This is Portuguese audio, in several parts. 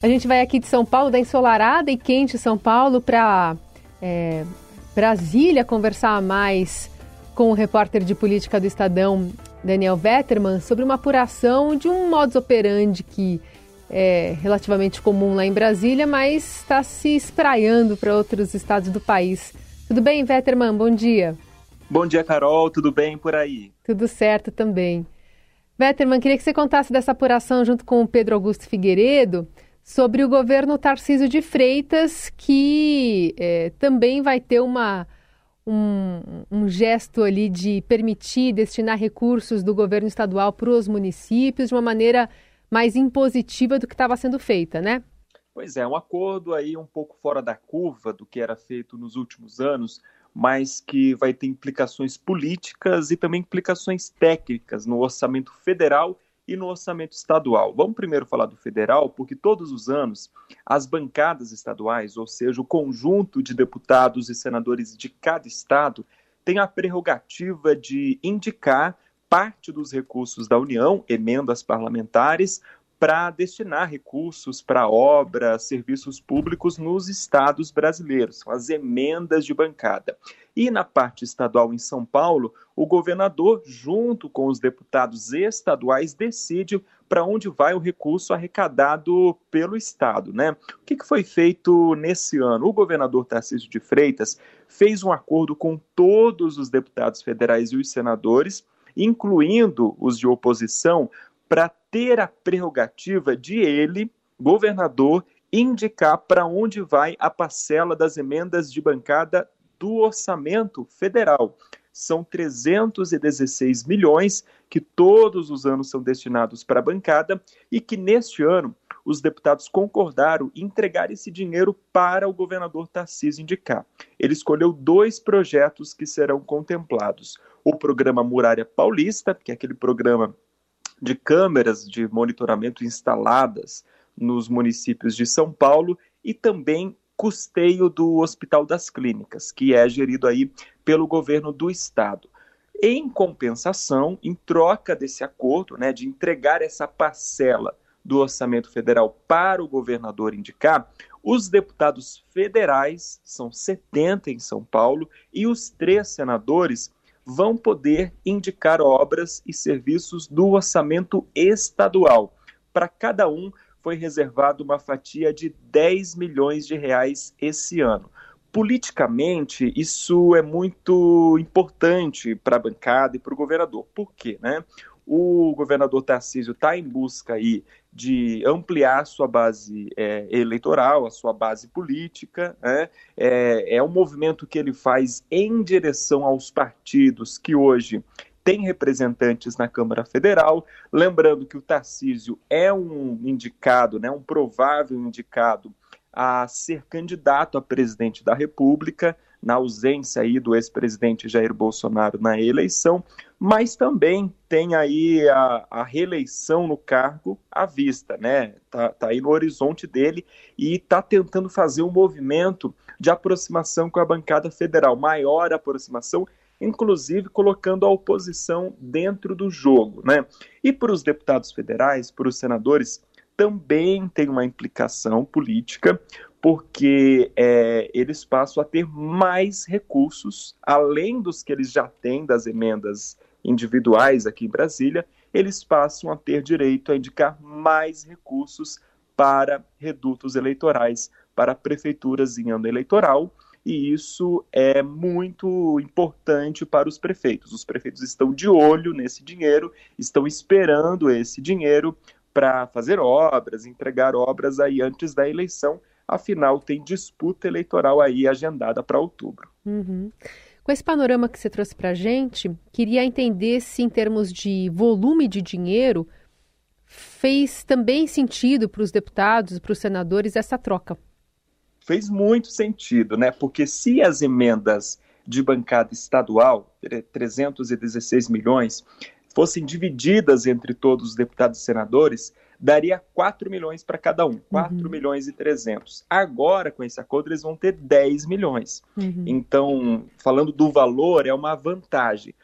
A gente vai aqui de São Paulo, da ensolarada e quente São Paulo, para é, Brasília conversar mais com o repórter de política do Estadão, Daniel Vetterman, sobre uma apuração de um modus operandi que é relativamente comum lá em Brasília, mas está se espraiando para outros estados do país. Tudo bem, Vetterman? Bom dia. Bom dia, Carol. Tudo bem por aí? Tudo certo também. Vetterman, queria que você contasse dessa apuração junto com o Pedro Augusto Figueiredo sobre o governo Tarcísio de Freitas, que é, também vai ter uma, um, um, gesto ali de permitir destinar recursos do governo estadual para os municípios de uma maneira mais impositiva do que estava sendo feita, né? Pois é, um acordo aí um pouco fora da curva do que era feito nos últimos anos, mas que vai ter implicações políticas e também implicações técnicas no orçamento federal e no orçamento estadual. Vamos primeiro falar do federal, porque todos os anos as bancadas estaduais, ou seja, o conjunto de deputados e senadores de cada estado, tem a prerrogativa de indicar parte dos recursos da União, emendas parlamentares, para destinar recursos para obras, serviços públicos nos estados brasileiros, as emendas de bancada. E na parte estadual em São Paulo, o governador, junto com os deputados estaduais, decide para onde vai o recurso arrecadado pelo Estado. Né? O que, que foi feito nesse ano? O governador Tarcísio de Freitas fez um acordo com todos os deputados federais e os senadores, incluindo os de oposição, para ter a prerrogativa de ele, governador, indicar para onde vai a parcela das emendas de bancada do orçamento federal. São 316 milhões que todos os anos são destinados para a bancada e que neste ano os deputados concordaram em entregar esse dinheiro para o governador Tarcísio indicar. Ele escolheu dois projetos que serão contemplados: o programa Muralha Paulista, que é aquele programa de câmeras de monitoramento instaladas nos municípios de São Paulo e também custeio do Hospital das Clínicas, que é gerido aí pelo governo do estado. Em compensação, em troca desse acordo, né, de entregar essa parcela do orçamento federal para o governador indicar, os deputados federais, são 70 em São Paulo, e os três senadores vão poder indicar obras e serviços do orçamento estadual. Para cada um foi reservado uma fatia de 10 milhões de reais esse ano. Politicamente, isso é muito importante para a bancada e para o governador. Por quê? Né? O governador Tarcísio está em busca aí de ampliar sua base é, eleitoral, a sua base política. Né? É, é um movimento que ele faz em direção aos partidos que hoje têm representantes na Câmara Federal. Lembrando que o Tarcísio é um indicado, né, um provável indicado a ser candidato a presidente da República na ausência aí do ex-presidente Jair Bolsonaro na eleição, mas também tem aí a, a, reeleição no cargo à vista, né? Tá, tá aí no horizonte dele e está tentando fazer um movimento de aproximação com a bancada federal, maior aproximação, inclusive colocando a oposição dentro do jogo, né? E para os deputados federais, para os senadores, também tem uma implicação política, porque é, eles passam a ter mais recursos, além dos que eles já têm das emendas individuais aqui em Brasília, eles passam a ter direito a indicar mais recursos para redutos eleitorais, para prefeituras em ano eleitoral, e isso é muito importante para os prefeitos. Os prefeitos estão de olho nesse dinheiro, estão esperando esse dinheiro para fazer obras, entregar obras aí antes da eleição, afinal tem disputa eleitoral aí agendada para outubro. Uhum. Com esse panorama que você trouxe para a gente, queria entender se, em termos de volume de dinheiro, fez também sentido para os deputados, para os senadores, essa troca. Fez muito sentido, né? Porque se as emendas de bancada estadual, 316 milhões, fossem divididas entre todos os deputados e senadores, daria 4 milhões para cada um, 4 uhum. milhões e 300. Agora, com esse acordo, eles vão ter 10 milhões. Uhum. Então, falando do valor, é uma vantagem.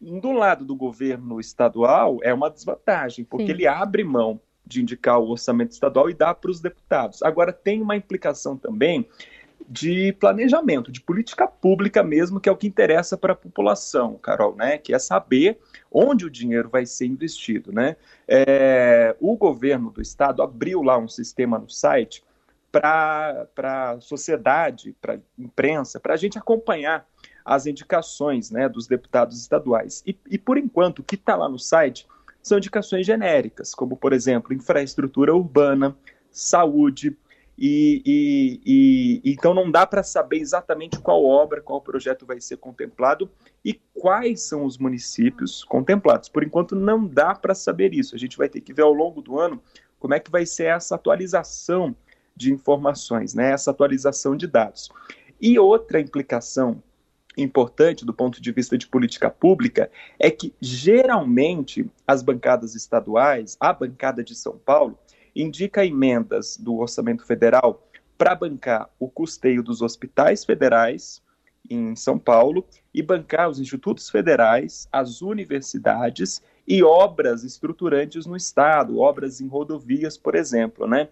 Do lado do governo estadual, é uma desvantagem, porque Sim. ele abre mão de indicar o orçamento estadual e dar para os deputados. Agora, tem uma implicação também de planejamento, de política pública mesmo, que é o que interessa para a população, Carol, né? Que é saber onde o dinheiro vai ser investido, né? É, o governo do estado abriu lá um sistema no site para a sociedade, para a imprensa, para a gente acompanhar as indicações né, dos deputados estaduais. E, e por enquanto, o que está lá no site são indicações genéricas, como, por exemplo, infraestrutura urbana, saúde, e, e, e, então não dá para saber exatamente qual obra, qual projeto vai ser contemplado e quais são os municípios contemplados. Por enquanto não dá para saber isso. A gente vai ter que ver ao longo do ano como é que vai ser essa atualização de informações, né? essa atualização de dados. E outra implicação importante do ponto de vista de política pública é que geralmente as bancadas estaduais, a bancada de São Paulo, indica emendas do orçamento federal para bancar o custeio dos hospitais federais em São Paulo e bancar os institutos federais, as universidades e obras estruturantes no estado, obras em rodovias, por exemplo, né?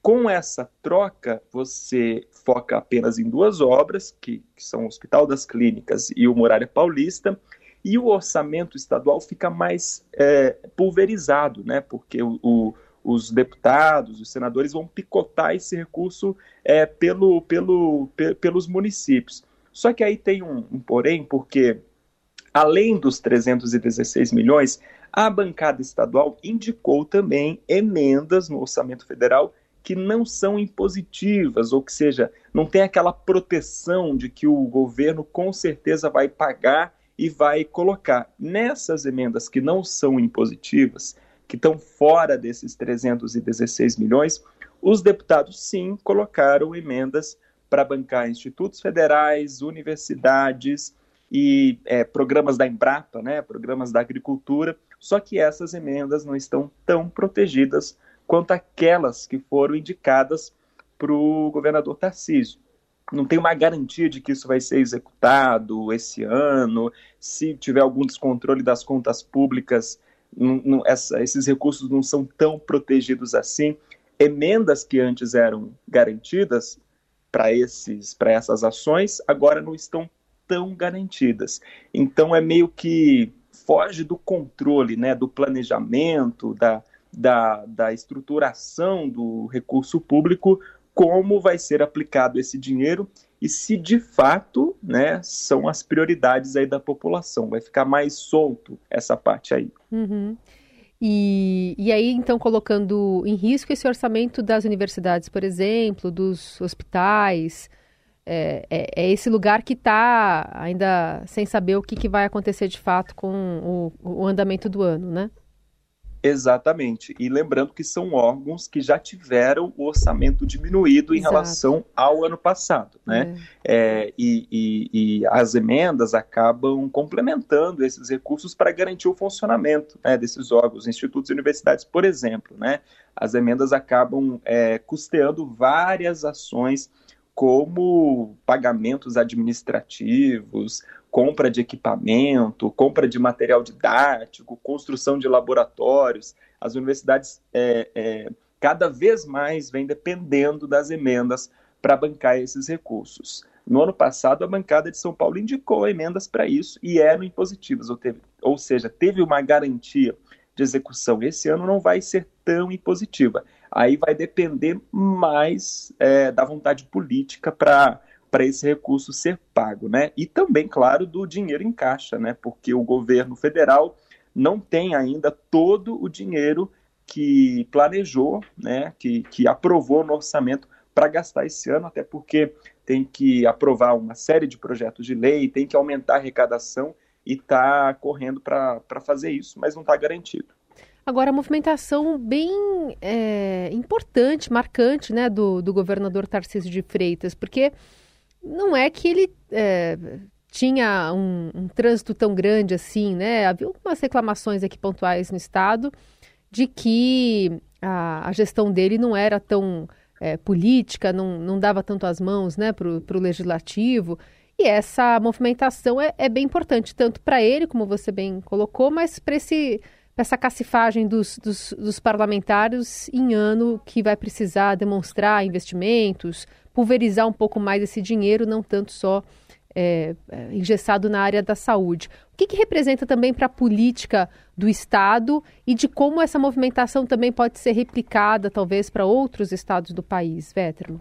Com essa troca, você foca apenas em duas obras, que, que são o Hospital das Clínicas e o Muralha Paulista, e o orçamento estadual fica mais é, pulverizado, né? Porque o, o os deputados, os senadores vão picotar esse recurso é, pelo, pelo, pe, pelos municípios. Só que aí tem um, um porém, porque além dos 316 milhões, a bancada estadual indicou também emendas no orçamento federal que não são impositivas, ou que seja, não tem aquela proteção de que o governo com certeza vai pagar e vai colocar. Nessas emendas que não são impositivas, que estão fora desses 316 milhões, os deputados sim colocaram emendas para bancar institutos federais, universidades e é, programas da Embrapa, né, programas da agricultura, só que essas emendas não estão tão protegidas quanto aquelas que foram indicadas para o governador Tarcísio. Não tem uma garantia de que isso vai ser executado esse ano, se tiver algum descontrole das contas públicas, não, não, essa, esses recursos não são tão protegidos assim. Emendas que antes eram garantidas para esses para essas ações agora não estão tão garantidas. Então é meio que foge do controle, né, do planejamento, da, da, da estruturação do recurso público, como vai ser aplicado esse dinheiro e se de fato né, são as prioridades aí da população. Vai ficar mais solto essa parte aí. Uhum. E, e aí, então, colocando em risco esse orçamento das universidades, por exemplo, dos hospitais, é, é, é esse lugar que está ainda sem saber o que, que vai acontecer de fato com o, o andamento do ano, né? Exatamente. E lembrando que são órgãos que já tiveram o orçamento diminuído em Exato. relação ao ano passado. Né? É. É, e, e, e, as emendas acabam complementando esses recursos para garantir o funcionamento né, desses órgãos, institutos e universidades, por exemplo. Né? As emendas acabam é, custeando várias ações como pagamentos administrativos, compra de equipamento, compra de material didático, construção de laboratórios. As universidades é, é, cada vez mais vêm dependendo das emendas para bancar esses recursos. No ano passado, a bancada de São Paulo indicou emendas para isso e eram impositivas, ou, teve, ou seja, teve uma garantia de execução. Esse ano não vai ser tão impositiva. Aí vai depender mais é, da vontade política para para esse recurso ser pago, né? E também, claro, do dinheiro em caixa, né? Porque o governo federal não tem ainda todo o dinheiro que planejou, né? Que, que aprovou no orçamento para gastar esse ano, até porque tem que aprovar uma série de projetos de lei, tem que aumentar a arrecadação e está correndo para fazer isso, mas não está garantido. Agora, a movimentação bem é, importante, marcante, né, do, do governador Tarcísio de Freitas, porque não é que ele é, tinha um, um, trânsito tão grande assim, né? Havia algumas reclamações aqui pontuais no estado de que a, a gestão dele não era tão é, política, não, não dava tanto as mãos né, para o legislativo. E essa movimentação é, é bem importante, tanto para ele, como você bem colocou, mas para esse essa cacifagem dos, dos, dos, parlamentares em ano que vai precisar demonstrar investimentos, pulverizar um pouco mais esse dinheiro, não tanto só é, é engessado na área da saúde. O que, que representa também para a política do Estado e de como essa movimentação também pode ser replicada, talvez, para outros estados do país, Veterman?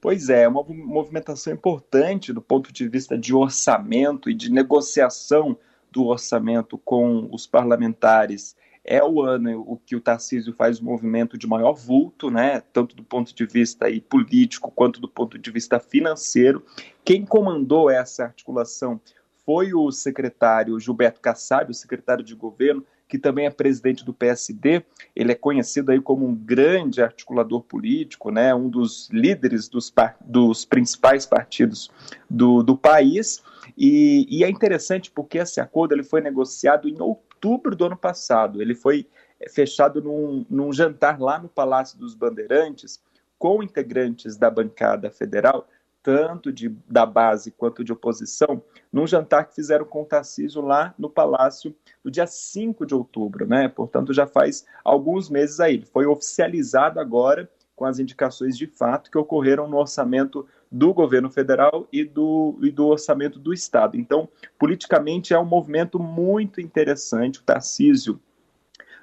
Pois é, é uma movimentação importante do ponto de vista de orçamento e de negociação do orçamento com os parlamentares é o ano o que o Tarcísio faz o movimento de maior vulto, né, tanto do ponto de vista aí, político quanto do ponto de vista financeiro. Quem comandou essa articulação foi o secretário Gilberto Kassab, o secretário de governo, que também é presidente do PSD. Ele é conhecido aí como um grande articulador político, né, um dos líderes dos, dos principais partidos do, do país. E, e, é interessante porque esse acordo ele foi negociado em outubro do ano passado. Ele foi é, fechado num, num jantar lá no Palácio dos Bandeirantes com integrantes da bancada federal, tanto de, da base quanto de oposição, num jantar que fizeram com o Tarcísio lá no Palácio no dia 5 de outubro, né? Portanto, já faz alguns meses aí. Foi oficializado agora com as indicações de fato que ocorreram no orçamento do governo federal e do, e do orçamento do Estado. Então, politicamente, é um movimento muito interessante. O Tarcísio,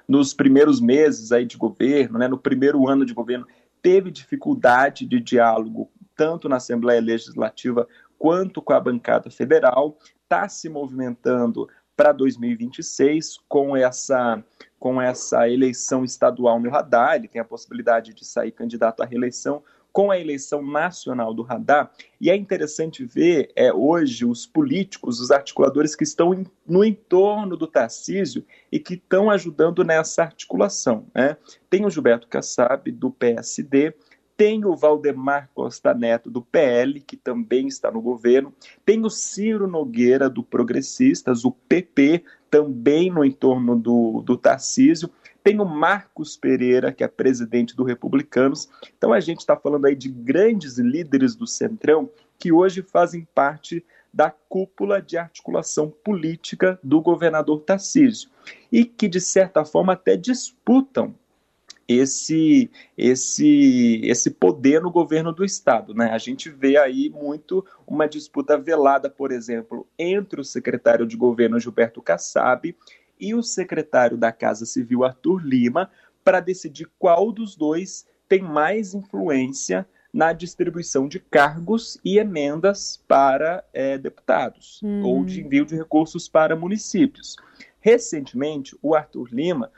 nos primeiros meses aí de governo, né, no primeiro ano de governo, teve dificuldade de diálogo tanto na Assembleia Legislativa quanto com a bancada federal, está se movimentando para 2026 com essa com essa eleição estadual no radar, ele tem a possibilidade de sair candidato à reeleição com a eleição nacional do radar. E é interessante ver é, hoje os políticos, os articuladores que estão em, no entorno do Tarcísio e que estão ajudando nessa articulação. Né? Tem o Gilberto Kassab, do PSD, tem o Valdemar Costa Neto, do PL, que também está no governo. Tem o Ciro Nogueira, do Progressistas, o PP, também no entorno do, do Tarcísio. Tem o Marcos Pereira, que é presidente do Republicanos. Então a gente está falando aí de grandes líderes do Centrão que hoje fazem parte da cúpula de articulação política do governador Tarcísio e que, de certa forma, até disputam esse esse esse poder no governo do estado, né? A gente vê aí muito uma disputa velada, por exemplo, entre o secretário de governo Gilberto Kassab e o secretário da Casa Civil Arthur Lima para decidir qual dos dois tem mais influência na distribuição de cargos e emendas para é, deputados hum. ou de envio de recursos para municípios. Recentemente, o Arthur Lima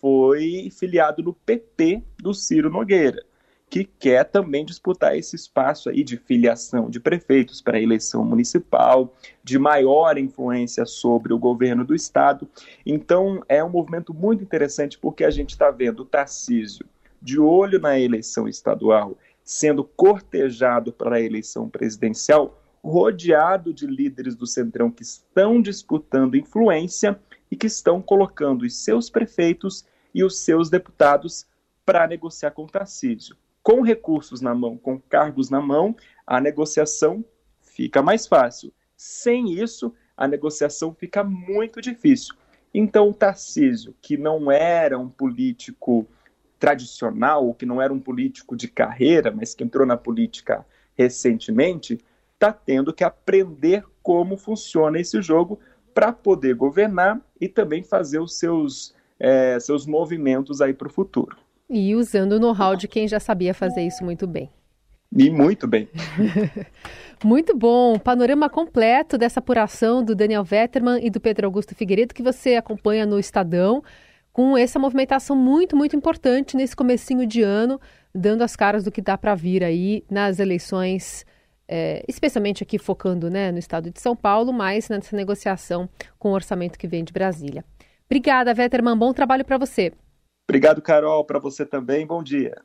foi filiado no PP do Ciro Nogueira, que quer também disputar esse espaço aí de filiação de prefeitos para a eleição municipal, de maior influência sobre o governo do estado. Então é um movimento muito interessante porque a gente está vendo o Tarcísio de olho na eleição estadual, sendo cortejado para a eleição presidencial, rodeado de líderes do Centrão que estão disputando influência e que estão colocando os seus prefeitos e os seus deputados para negociar com o Tarcísio. Com recursos na mão, com cargos na mão, a negociação fica mais fácil. Sem isso, a negociação fica muito difícil. Então, o Tarcísio, que não era um político tradicional, que não era um político de carreira, mas que entrou na política recentemente, está tendo que aprender como funciona esse jogo para poder governar e também fazer os seus, é, seus movimentos aí para o futuro. E usando o know-how de quem já sabia fazer isso muito bem. E muito bem. muito bom. Panorama completo dessa apuração do Daniel Vetterman e do Pedro Augusto Figueiredo que você acompanha no Estadão, com essa movimentação muito, muito importante nesse comecinho de ano, dando as caras do que dá para vir aí nas eleições é, especialmente aqui focando né, no estado de São Paulo, mas nessa negociação com o orçamento que vem de Brasília. Obrigada, Vetterman. Bom trabalho para você. Obrigado, Carol. Para você também. Bom dia.